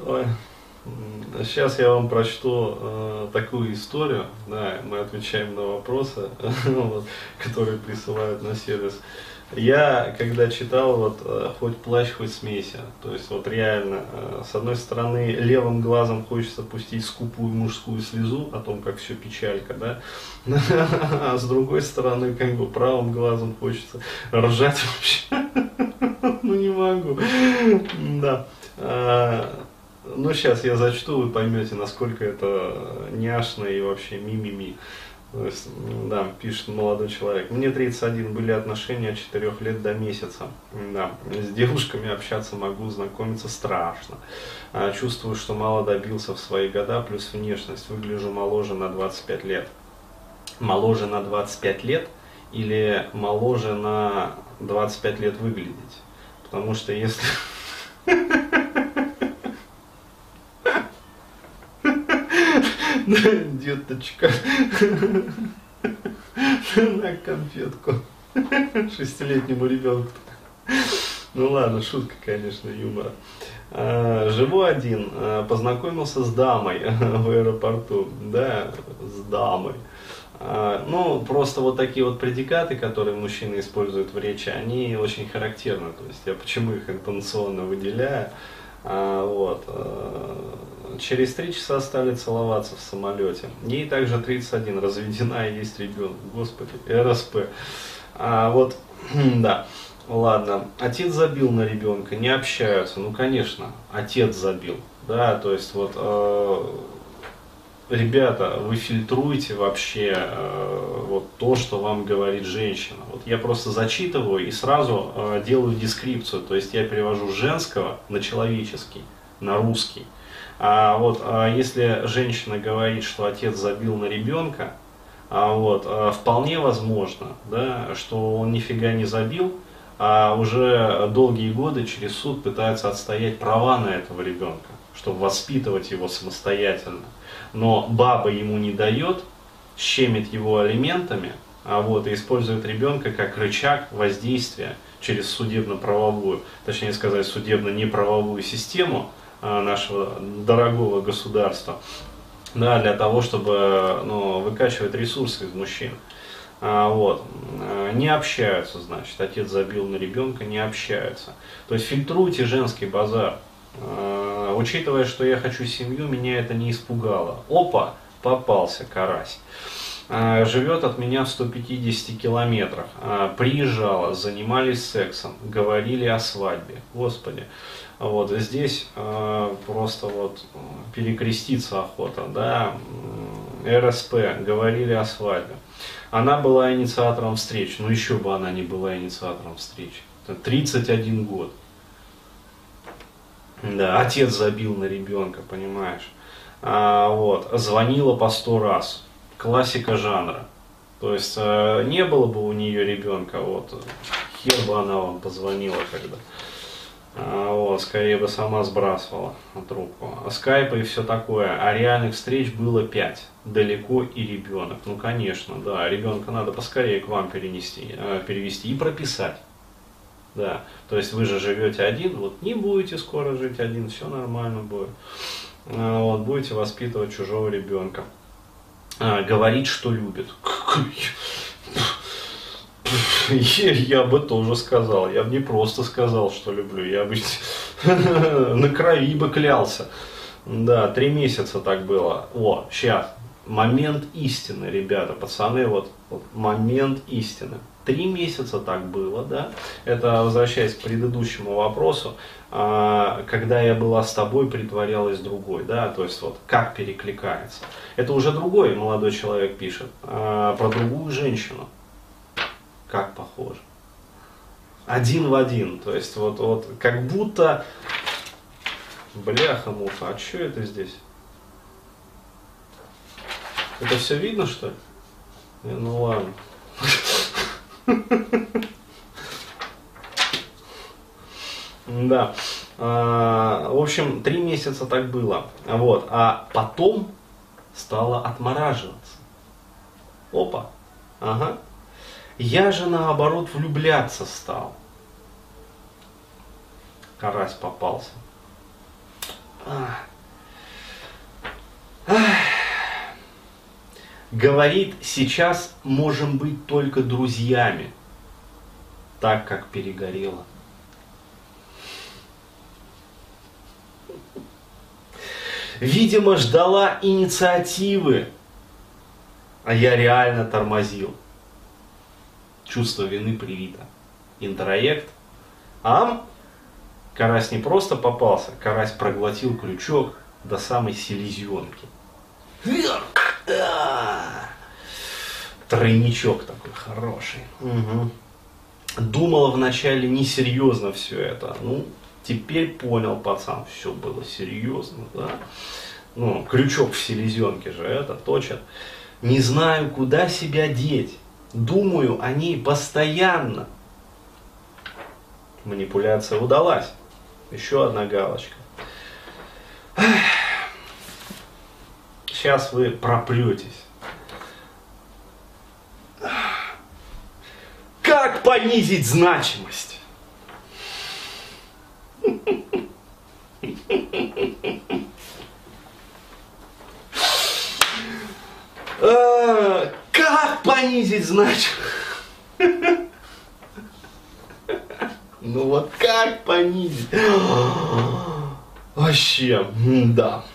Ой. Сейчас я вам прочту э, такую историю, да, мы отвечаем на вопросы, которые присылают на сервис. Я, когда читал, вот, э, хоть плачь, хоть смейся, то есть, вот реально, э, с одной стороны, левым глазом хочется пустить скупую мужскую слезу о том, как все печалька, да, а с другой стороны, как бы, правым глазом хочется ржать вообще, ну не могу, да. Ну, сейчас я зачту, вы поймете, насколько это няшно и вообще ми-ми-ми. Есть, да, пишет молодой человек. Мне 31, были отношения от 4 лет до месяца. Да, с девушками общаться могу, знакомиться страшно. А, чувствую, что мало добился в свои года, плюс внешность. Выгляжу моложе на 25 лет. Моложе на 25 лет или моложе на 25 лет выглядеть? Потому что если... Деточка. На конфетку. Шестилетнему ребенку. Ну ладно, шутка, конечно, юмора. А, живу один, а, познакомился с дамой в аэропорту, да, с дамой. А, ну, просто вот такие вот предикаты, которые мужчины используют в речи, они очень характерны. То есть я почему их интонационно выделяю. А, вот. Э, через три часа стали целоваться в самолете. Ей также 31, разведена и есть ребенок. Господи, РСП. А, вот, да. Ладно, отец забил на ребенка, не общаются. Ну, конечно, отец забил. Да, то есть вот э, ребята, вы фильтруете вообще э, вот то, что вам говорит женщина. Вот я просто зачитываю и сразу э, делаю дескрипцию, то есть я перевожу женского на человеческий, на русский. А вот а если женщина говорит, что отец забил на ребенка, а вот, а вполне возможно, да, что он нифига не забил, а уже долгие годы через суд пытается отстоять права на этого ребенка, чтобы воспитывать его самостоятельно но баба ему не дает, щемит его алиментами, а вот, и использует ребенка как рычаг воздействия через судебно-правовую, точнее сказать, судебно-неправовую систему а, нашего дорогого государства, да, для того, чтобы ну, выкачивать ресурсы из мужчин. А, вот. Не общаются, значит, отец забил на ребенка, не общаются. То есть фильтруйте женский базар. А, учитывая, что я хочу семью, меня это не испугало. Опа, попался карась. А, живет от меня в 150 километрах. А, приезжала, занимались сексом, говорили о свадьбе. Господи. Вот здесь просто вот перекреститься охота, да, РСП, говорили о свадьбе. Она была инициатором встреч, ну еще бы она не была инициатором встреч. 31 год. Да, отец забил на ребенка, понимаешь. А, вот, звонила по сто раз. Классика жанра. То есть э, не было бы у нее ребенка, вот, хер бы она вам позвонила когда. А, вот, скорее бы сама сбрасывала трубку. А скайпа и все такое. А реальных встреч было пять. Далеко и ребенок. Ну, конечно, да. Ребенка надо поскорее к вам перенести, э, перевести и прописать. Да, то есть вы же живете один, вот не будете скоро жить один, все нормально будет. А, вот, будете воспитывать чужого ребенка. А, говорить, что любит. Я бы тоже сказал. Я бы не просто сказал, что люблю. Я бы на крови бы клялся. Да, три месяца так было. О, сейчас. Момент истины, ребята, пацаны, вот, вот момент истины. Три месяца так было, да. Это возвращаясь к предыдущему вопросу, а, когда я была с тобой, притворялась другой, да, то есть вот как перекликается. Это уже другой молодой человек пишет, а, про другую женщину. Как похоже. Один в один, то есть вот, вот как будто, бляха-муха, а что это здесь? Это все видно, что ли? Ну ладно. Да. А, в общем, три месяца так было. Вот. А потом стало отмораживаться. Опа. Ага. Я же наоборот влюбляться стал. Карась попался. Говорит, сейчас можем быть только друзьями, так как перегорело. Видимо, ждала инициативы, а я реально тормозил. Чувство вины привито. Интроект. Ам? Карась не просто попался, карась проглотил крючок до самой селезенки. Тройничок такой хороший. Угу. Думала вначале несерьезно все это. Ну, теперь понял, пацан, все было серьезно, да. Ну, крючок в селезенке же это точат. Не знаю, куда себя деть. Думаю о ней постоянно. Манипуляция удалась. Еще одна галочка. Сейчас вы пропретесь. Как понизить значимость? А, как понизить значимость? Ну вот как понизить? Вообще, да.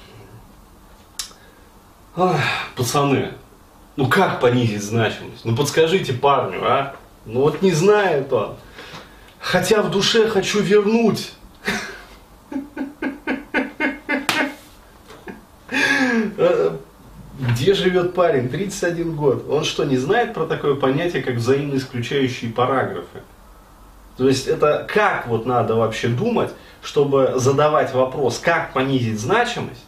Ах, пацаны, ну как понизить значимость? Ну подскажите парню, а? Ну вот не знает он. Хотя в душе хочу вернуть. Где живет парень? 31 год. Он что, не знает про такое понятие, как взаимно исключающие параграфы? То есть это как вот надо вообще думать, чтобы задавать вопрос, как понизить значимость,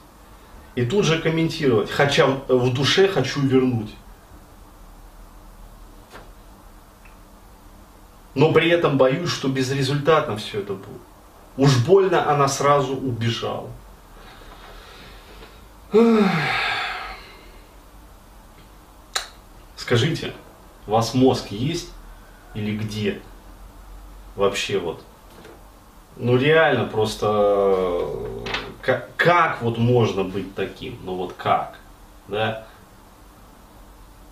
и тут же комментировать, хотя в душе хочу вернуть. Но при этом боюсь, что безрезультатно все это будет. Уж больно она сразу убежала. Скажите, у вас мозг есть или где? Вообще вот. Ну реально просто как, как вот можно быть таким? Ну вот как? Да?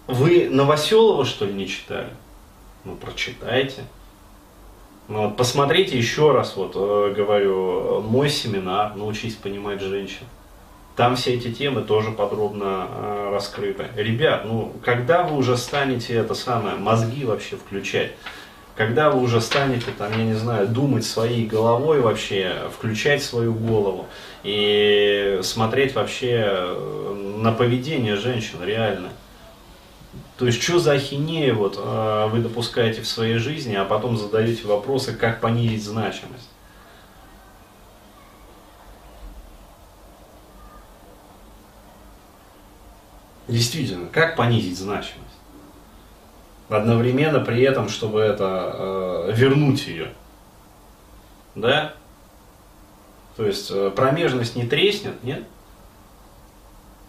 Вы Новоселова что ли не читали? Ну прочитайте. Ну, вот посмотрите еще раз, вот э, говорю, мой семинар «Научись понимать женщин». Там все эти темы тоже подробно э, раскрыты. Ребят, ну когда вы уже станете это самое, мозги вообще включать? когда вы уже станете, там, я не знаю, думать своей головой вообще, включать свою голову и смотреть вообще э, на поведение женщин реально. То есть, что за ахинея вот, э, вы допускаете в своей жизни, а потом задаете вопросы, как понизить значимость. Действительно, как понизить значимость? одновременно при этом, чтобы это э, вернуть ее. Да? То есть э, промежность не треснет, нет?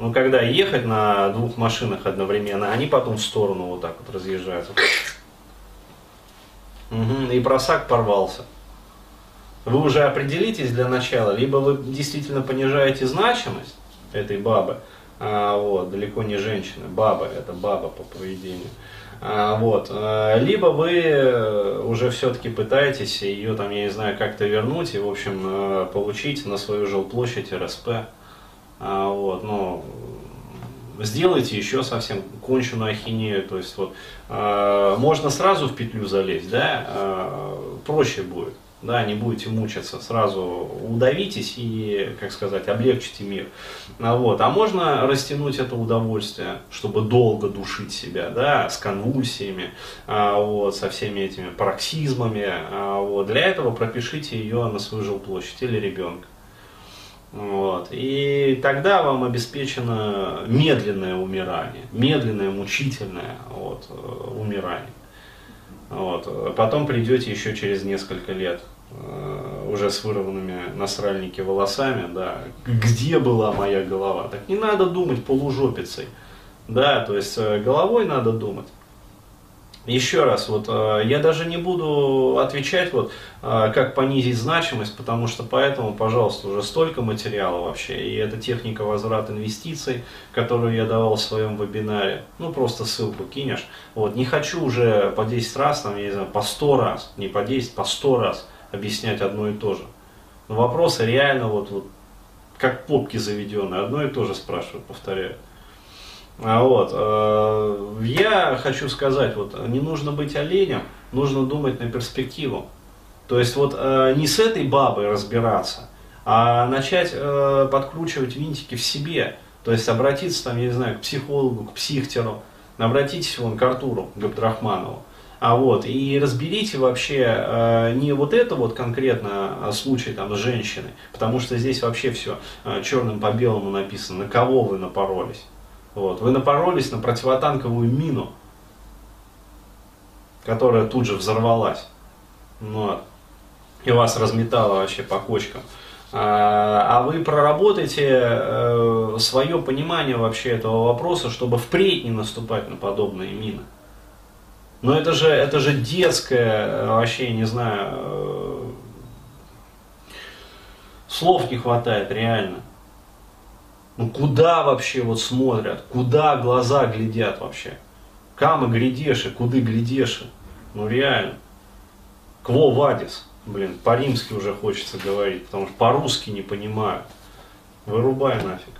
Но когда ехать на двух машинах одновременно, они потом в сторону вот так вот разъезжаются. Угу, и просак порвался. Вы уже определитесь для начала, либо вы действительно понижаете значимость этой бабы, а, вот, далеко не женщины, баба, это баба по поведению. А, вот. А, либо вы уже все-таки пытаетесь ее, там, я не знаю, как-то вернуть и, в общем, а, получить на свою жилплощадь РСП. Вот, ну, сделайте еще совсем конченую ахинею, то есть вот можно сразу в петлю залезть, да, проще будет да, не будете мучиться, сразу удавитесь и, как сказать, облегчите мир. А, вот. а можно растянуть это удовольствие, чтобы долго душить себя, да, с конвульсиями, а, вот, со всеми этими пароксизмами. А, вот. Для этого пропишите ее на свою жилплощадь или ребенка. Вот. И тогда вам обеспечено медленное умирание, медленное, мучительное вот, э, умирание. Вот. Потом придете еще через несколько лет э, уже с вырванными на сральнике волосами, да, где была моя голова? Так не надо думать полужопицей, да, то есть э, головой надо думать. Еще раз, вот э, я даже не буду отвечать, вот э, как понизить значимость, потому что поэтому, пожалуйста, уже столько материала вообще, и это техника возврат инвестиций, которую я давал в своем вебинаре, ну просто ссылку кинешь. Вот, не хочу уже по 10 раз, там, я не знаю, по 100 раз, не по 10, по 100 раз объяснять одно и то же. Но вопросы реально вот, вот как попки заведенные, одно и то же спрашивают, повторяю. А вот, э, я хочу сказать, вот, не нужно быть оленем, нужно думать на перспективу. То есть вот э, не с этой бабой разбираться, а начать э, подкручивать винтики в себе. То есть обратиться там, я не знаю, к психологу, к психтеру, обратитесь вон к Артуру Габдрахманову. А вот, и разберите вообще э, не вот это вот конкретно а случай там с женщиной, потому что здесь вообще все э, черным по белому написано, на кого вы напоролись. Вот. Вы напоролись на противотанковую мину, которая тут же взорвалась. Вот. И вас разметало вообще по кочкам. А, а вы проработаете э, свое понимание вообще этого вопроса, чтобы впредь не наступать на подобные мины. Но это же, это же детское, э, вообще, не знаю, э, слов не хватает реально. Ну куда вообще вот смотрят, куда глаза глядят вообще? Камы глядеши, куды глядеши? Ну реально. Кво вадис? Блин, по-римски уже хочется говорить, потому что по-русски не понимаю. Вырубай нафиг.